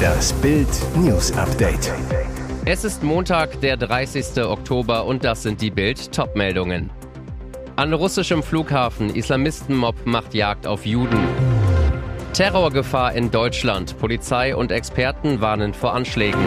Das Bild News Update. Es ist Montag, der 30. Oktober und das sind die Bild Topmeldungen. An russischem Flughafen Islamistenmob macht Jagd auf Juden. Terrorgefahr in Deutschland. Polizei und Experten warnen vor Anschlägen.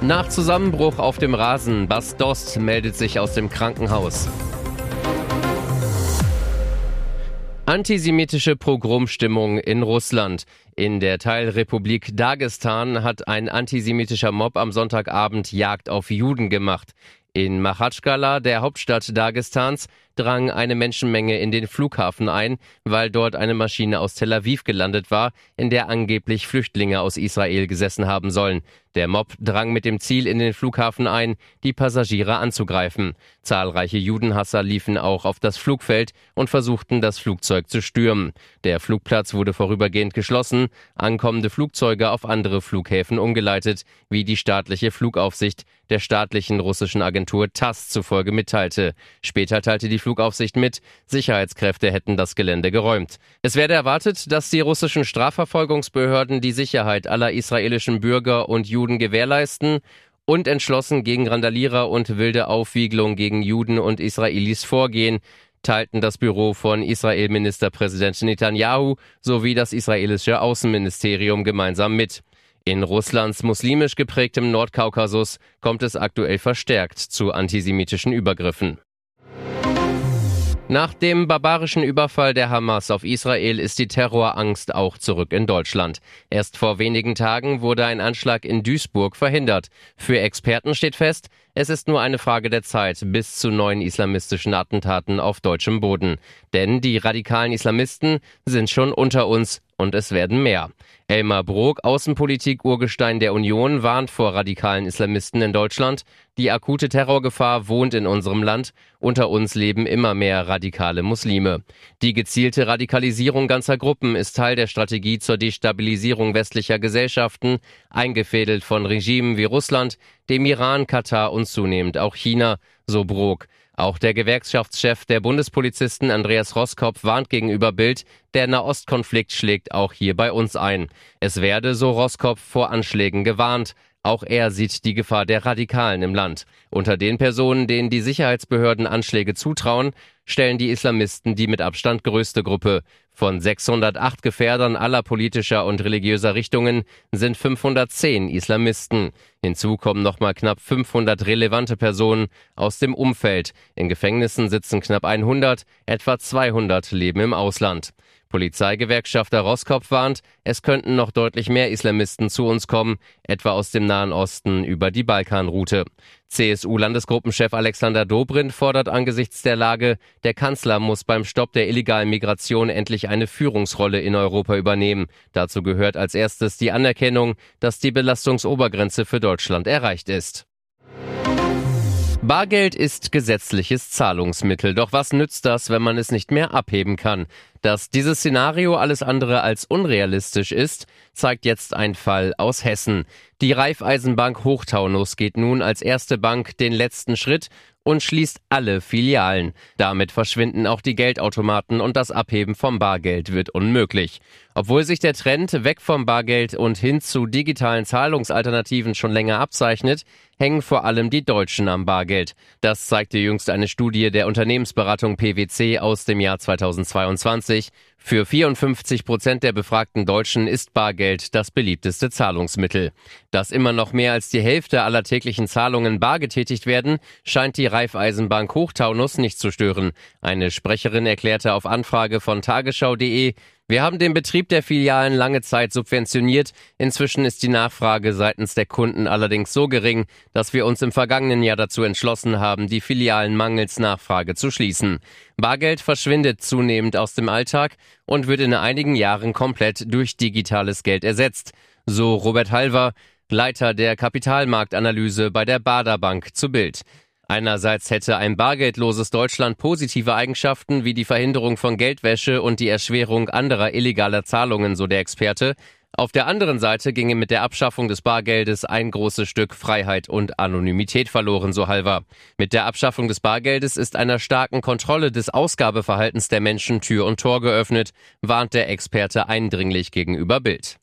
Nach Zusammenbruch auf dem Rasen, Bas Dost meldet sich aus dem Krankenhaus. Antisemitische Pogromstimmung in Russland. In der Teilrepublik Dagestan hat ein antisemitischer Mob am Sonntagabend Jagd auf Juden gemacht. In Machatschkala, der Hauptstadt Dagestans, drang eine Menschenmenge in den Flughafen ein, weil dort eine Maschine aus Tel Aviv gelandet war, in der angeblich Flüchtlinge aus Israel gesessen haben sollen. Der Mob drang mit dem Ziel in den Flughafen ein, die Passagiere anzugreifen. Zahlreiche Judenhasser liefen auch auf das Flugfeld und versuchten, das Flugzeug zu stürmen. Der Flugplatz wurde vorübergehend geschlossen, ankommende Flugzeuge auf andere Flughäfen umgeleitet, wie die staatliche Flugaufsicht der staatlichen russischen Agentur TASS zufolge mitteilte. Später teilte die Flugaufsicht mit, Sicherheitskräfte hätten das Gelände geräumt. Es werde erwartet, dass die russischen Strafverfolgungsbehörden die Sicherheit aller israelischen Bürger und Juden gewährleisten und entschlossen gegen Randalierer und wilde Aufwiegelung gegen Juden und Israelis vorgehen, teilten das Büro von Israel-Ministerpräsident Netanyahu sowie das israelische Außenministerium gemeinsam mit. In Russlands muslimisch geprägtem Nordkaukasus kommt es aktuell verstärkt zu antisemitischen Übergriffen. Nach dem barbarischen Überfall der Hamas auf Israel ist die Terrorangst auch zurück in Deutschland. Erst vor wenigen Tagen wurde ein Anschlag in Duisburg verhindert. Für Experten steht fest, es ist nur eine Frage der Zeit bis zu neuen islamistischen Attentaten auf deutschem Boden. Denn die radikalen Islamisten sind schon unter uns und es werden mehr. Elmar Brok, Außenpolitik-Urgestein der Union, warnt vor radikalen Islamisten in Deutschland. Die akute Terrorgefahr wohnt in unserem Land. Unter uns leben immer mehr radikale Muslime. Die gezielte Radikalisierung ganzer Gruppen ist Teil der Strategie zur Destabilisierung westlicher Gesellschaften, eingefädelt von Regimen wie Russland, dem Iran, Katar und zunehmend auch China, so Brok. Auch der Gewerkschaftschef der Bundespolizisten Andreas Roskopf warnt gegenüber Bild, der Nahostkonflikt schlägt auch hier bei uns ein. Es werde, so Roskopf, vor Anschlägen gewarnt. Auch er sieht die Gefahr der Radikalen im Land. Unter den Personen, denen die Sicherheitsbehörden Anschläge zutrauen, stellen die Islamisten die mit Abstand größte Gruppe. Von 608 Gefährdern aller politischer und religiöser Richtungen sind 510 Islamisten. Hinzu kommen nochmal knapp 500 relevante Personen aus dem Umfeld. In Gefängnissen sitzen knapp 100, etwa 200 leben im Ausland. Polizeigewerkschafter Roskopf warnt, es könnten noch deutlich mehr Islamisten zu uns kommen, etwa aus dem Nahen Osten über die Balkanroute. CSU-Landesgruppenchef Alexander Dobrindt fordert angesichts der Lage, der Kanzler muss beim Stopp der illegalen Migration endlich eine Führungsrolle in Europa übernehmen. Dazu gehört als erstes die Anerkennung, dass die Belastungsobergrenze für Deutschland erreicht ist. Bargeld ist gesetzliches Zahlungsmittel. Doch was nützt das, wenn man es nicht mehr abheben kann? Dass dieses Szenario alles andere als unrealistisch ist, zeigt jetzt ein Fall aus Hessen. Die Raiffeisenbank Hochtaunus geht nun als erste Bank den letzten Schritt und schließt alle Filialen. Damit verschwinden auch die Geldautomaten und das Abheben vom Bargeld wird unmöglich. Obwohl sich der Trend weg vom Bargeld und hin zu digitalen Zahlungsalternativen schon länger abzeichnet, hängen vor allem die Deutschen am Bargeld. Das zeigte jüngst eine Studie der Unternehmensberatung PwC aus dem Jahr 2022. Für 54 Prozent der befragten Deutschen ist Bargeld das beliebteste Zahlungsmittel. Dass immer noch mehr als die Hälfte aller täglichen Zahlungen bar getätigt werden, scheint die Raiffeisenbank Hochtaunus nicht zu stören. Eine Sprecherin erklärte auf Anfrage von tagesschau.de, wir haben den Betrieb der Filialen lange Zeit subventioniert. Inzwischen ist die Nachfrage seitens der Kunden allerdings so gering, dass wir uns im vergangenen Jahr dazu entschlossen haben, die Filialen mangels Nachfrage zu schließen. Bargeld verschwindet zunehmend aus dem Alltag und wird in einigen Jahren komplett durch digitales Geld ersetzt. So Robert Halver, Leiter der Kapitalmarktanalyse bei der Bader Bank zu Bild. Einerseits hätte ein bargeldloses Deutschland positive Eigenschaften wie die Verhinderung von Geldwäsche und die Erschwerung anderer illegaler Zahlungen, so der Experte. Auf der anderen Seite ginge mit der Abschaffung des Bargeldes ein großes Stück Freiheit und Anonymität verloren, so Halver. Mit der Abschaffung des Bargeldes ist einer starken Kontrolle des Ausgabeverhaltens der Menschen Tür und Tor geöffnet, warnt der Experte eindringlich gegenüber Bild.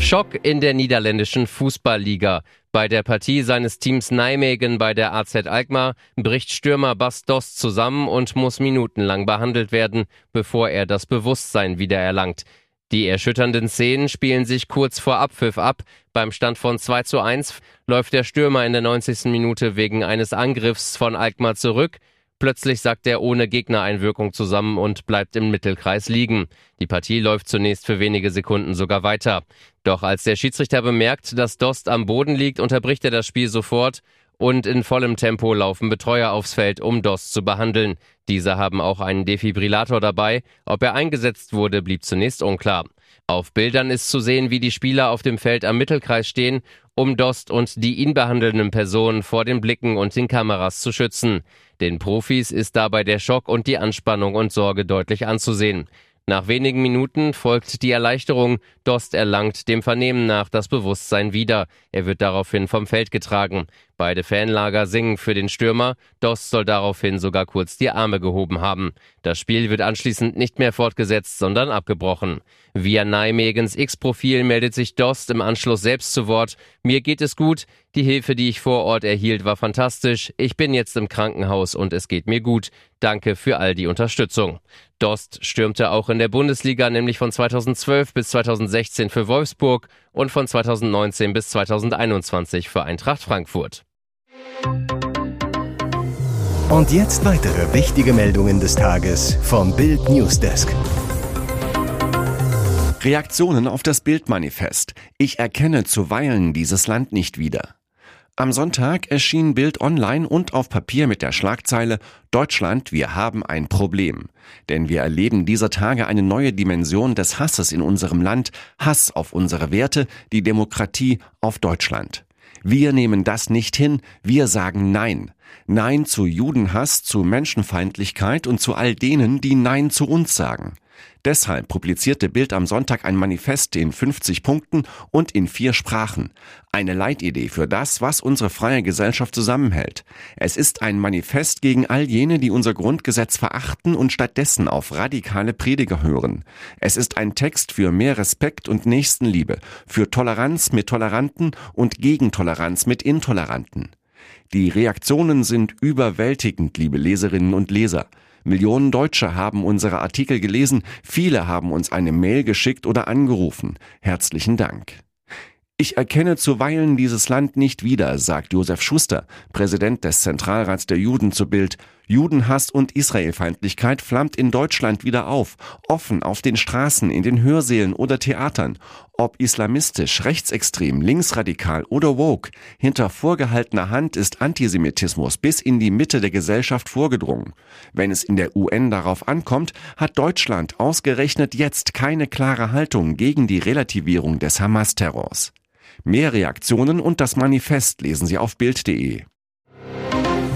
Schock in der niederländischen Fußballliga. Bei der Partie seines Teams Nijmegen bei der AZ Alkmaar bricht Stürmer Bas Dost zusammen und muss minutenlang behandelt werden, bevor er das Bewusstsein wiedererlangt. Die erschütternden Szenen spielen sich kurz vor Abpfiff ab. Beim Stand von 2 zu 1 läuft der Stürmer in der 90. Minute wegen eines Angriffs von Alkmaar zurück. Plötzlich sackt er ohne Gegnereinwirkung zusammen und bleibt im Mittelkreis liegen. Die Partie läuft zunächst für wenige Sekunden sogar weiter. Doch als der Schiedsrichter bemerkt, dass Dost am Boden liegt, unterbricht er das Spiel sofort und in vollem Tempo laufen Betreuer aufs Feld, um Dost zu behandeln. Diese haben auch einen Defibrillator dabei. Ob er eingesetzt wurde, blieb zunächst unklar. Auf Bildern ist zu sehen, wie die Spieler auf dem Feld am Mittelkreis stehen, um Dost und die ihn behandelnden Personen vor den Blicken und den Kameras zu schützen. Den Profis ist dabei der Schock und die Anspannung und Sorge deutlich anzusehen. Nach wenigen Minuten folgt die Erleichterung. Dost erlangt dem Vernehmen nach das Bewusstsein wieder. Er wird daraufhin vom Feld getragen. Beide Fanlager singen für den Stürmer. Dost soll daraufhin sogar kurz die Arme gehoben haben. Das Spiel wird anschließend nicht mehr fortgesetzt, sondern abgebrochen. Via Nijmegens X-Profil meldet sich Dost im Anschluss selbst zu Wort. Mir geht es gut. Die Hilfe, die ich vor Ort erhielt, war fantastisch. Ich bin jetzt im Krankenhaus und es geht mir gut. Danke für all die Unterstützung. Dost stürmte auch in der Bundesliga, nämlich von 2012 bis 2016 für Wolfsburg und von 2019 bis 2021 für Eintracht Frankfurt. Und jetzt weitere wichtige Meldungen des Tages vom Bild Newsdesk. Reaktionen auf das Bildmanifest. Ich erkenne zuweilen dieses Land nicht wieder. Am Sonntag erschien Bild online und auf Papier mit der Schlagzeile Deutschland, wir haben ein Problem. Denn wir erleben dieser Tage eine neue Dimension des Hasses in unserem Land, Hass auf unsere Werte, die Demokratie, auf Deutschland. Wir nehmen das nicht hin, wir sagen Nein. Nein zu Judenhass, zu Menschenfeindlichkeit und zu all denen, die Nein zu uns sagen. Deshalb publizierte Bild am Sonntag ein Manifest in 50 Punkten und in vier Sprachen. Eine Leitidee für das, was unsere freie Gesellschaft zusammenhält. Es ist ein Manifest gegen all jene, die unser Grundgesetz verachten und stattdessen auf radikale Prediger hören. Es ist ein Text für mehr Respekt und Nächstenliebe, für Toleranz mit Toleranten und Gegentoleranz mit Intoleranten. Die Reaktionen sind überwältigend, liebe Leserinnen und Leser. Millionen Deutsche haben unsere Artikel gelesen, viele haben uns eine Mail geschickt oder angerufen. Herzlichen Dank. Ich erkenne zuweilen dieses Land nicht wieder, sagt Josef Schuster, Präsident des Zentralrats der Juden zu Bild. Judenhass und Israelfeindlichkeit flammt in Deutschland wieder auf, offen auf den Straßen, in den Hörsälen oder Theatern. Ob islamistisch, rechtsextrem, linksradikal oder woke, hinter vorgehaltener Hand ist Antisemitismus bis in die Mitte der Gesellschaft vorgedrungen. Wenn es in der UN darauf ankommt, hat Deutschland ausgerechnet jetzt keine klare Haltung gegen die Relativierung des Hamas-Terrors. Mehr Reaktionen und das Manifest lesen Sie auf Bild.de.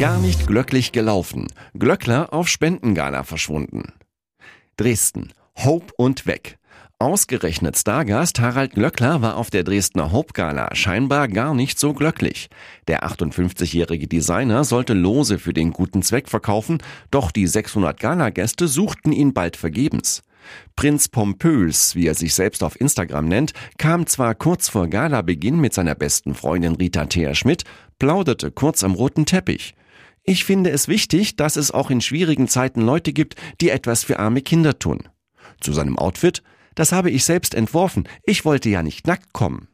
Gar nicht glücklich gelaufen. Glöckler auf Spendengala verschwunden. Dresden. Hope und weg. Ausgerechnet Stargast Harald Glöckler war auf der Dresdner Hope Gala scheinbar gar nicht so glücklich. Der 58-jährige Designer sollte Lose für den guten Zweck verkaufen, doch die 600 Gala-Gäste suchten ihn bald vergebens. Prinz Pompös, wie er sich selbst auf Instagram nennt, kam zwar kurz vor Galabeginn mit seiner besten Freundin Rita Thea Schmidt, plauderte kurz am roten Teppich. Ich finde es wichtig, dass es auch in schwierigen Zeiten Leute gibt, die etwas für arme Kinder tun. Zu seinem Outfit, das habe ich selbst entworfen, ich wollte ja nicht nackt kommen.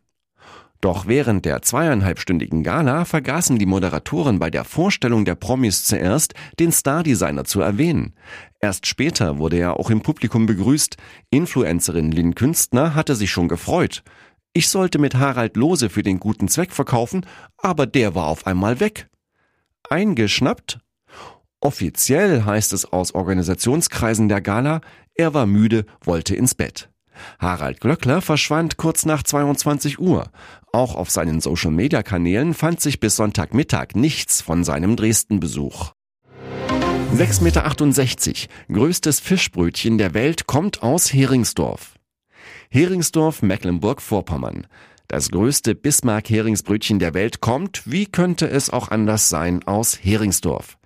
Doch während der zweieinhalbstündigen Gala vergaßen die Moderatoren bei der Vorstellung der Promis zuerst, den Stardesigner zu erwähnen. Erst später wurde er auch im Publikum begrüßt. Influencerin Lynn Künstner hatte sich schon gefreut. Ich sollte mit Harald Lose für den guten Zweck verkaufen, aber der war auf einmal weg. Eingeschnappt? Offiziell heißt es aus Organisationskreisen der Gala, er war müde, wollte ins Bett. Harald Glöckler verschwand kurz nach 22 Uhr. Auch auf seinen Social-Media-Kanälen fand sich bis Sonntagmittag nichts von seinem Dresden-Besuch. 6,68 Meter, größtes Fischbrötchen der Welt kommt aus Heringsdorf. Heringsdorf, Mecklenburg-Vorpommern. Das größte Bismarck-Heringsbrötchen der Welt kommt, wie könnte es auch anders sein, aus Heringsdorf.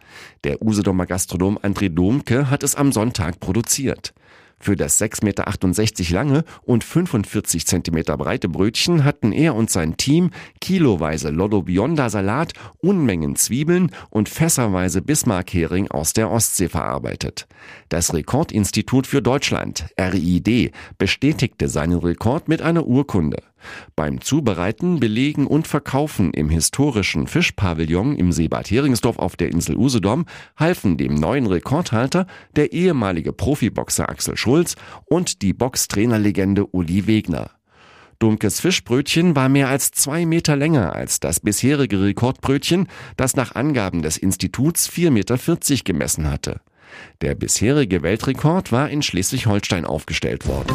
Der Usedomer Gastronom André Domke hat es am Sonntag produziert. Für das 6,68 Meter lange und 45 Zentimeter breite Brötchen hatten er und sein Team kiloweise Lotto Bionda Salat, Unmengen Zwiebeln und fässerweise Bismarck-Hering aus der Ostsee verarbeitet. Das Rekordinstitut für Deutschland, RID, bestätigte seinen Rekord mit einer Urkunde. Beim Zubereiten, Belegen und Verkaufen im historischen Fischpavillon im Seebad Heringsdorf auf der Insel Usedom halfen dem neuen Rekordhalter der ehemalige Profiboxer Axel Schulz und die Boxtrainerlegende Uli Wegner. Dumkes Fischbrötchen war mehr als zwei Meter länger als das bisherige Rekordbrötchen, das nach Angaben des Instituts 4,40 Meter gemessen hatte. Der bisherige Weltrekord war in Schleswig-Holstein aufgestellt worden.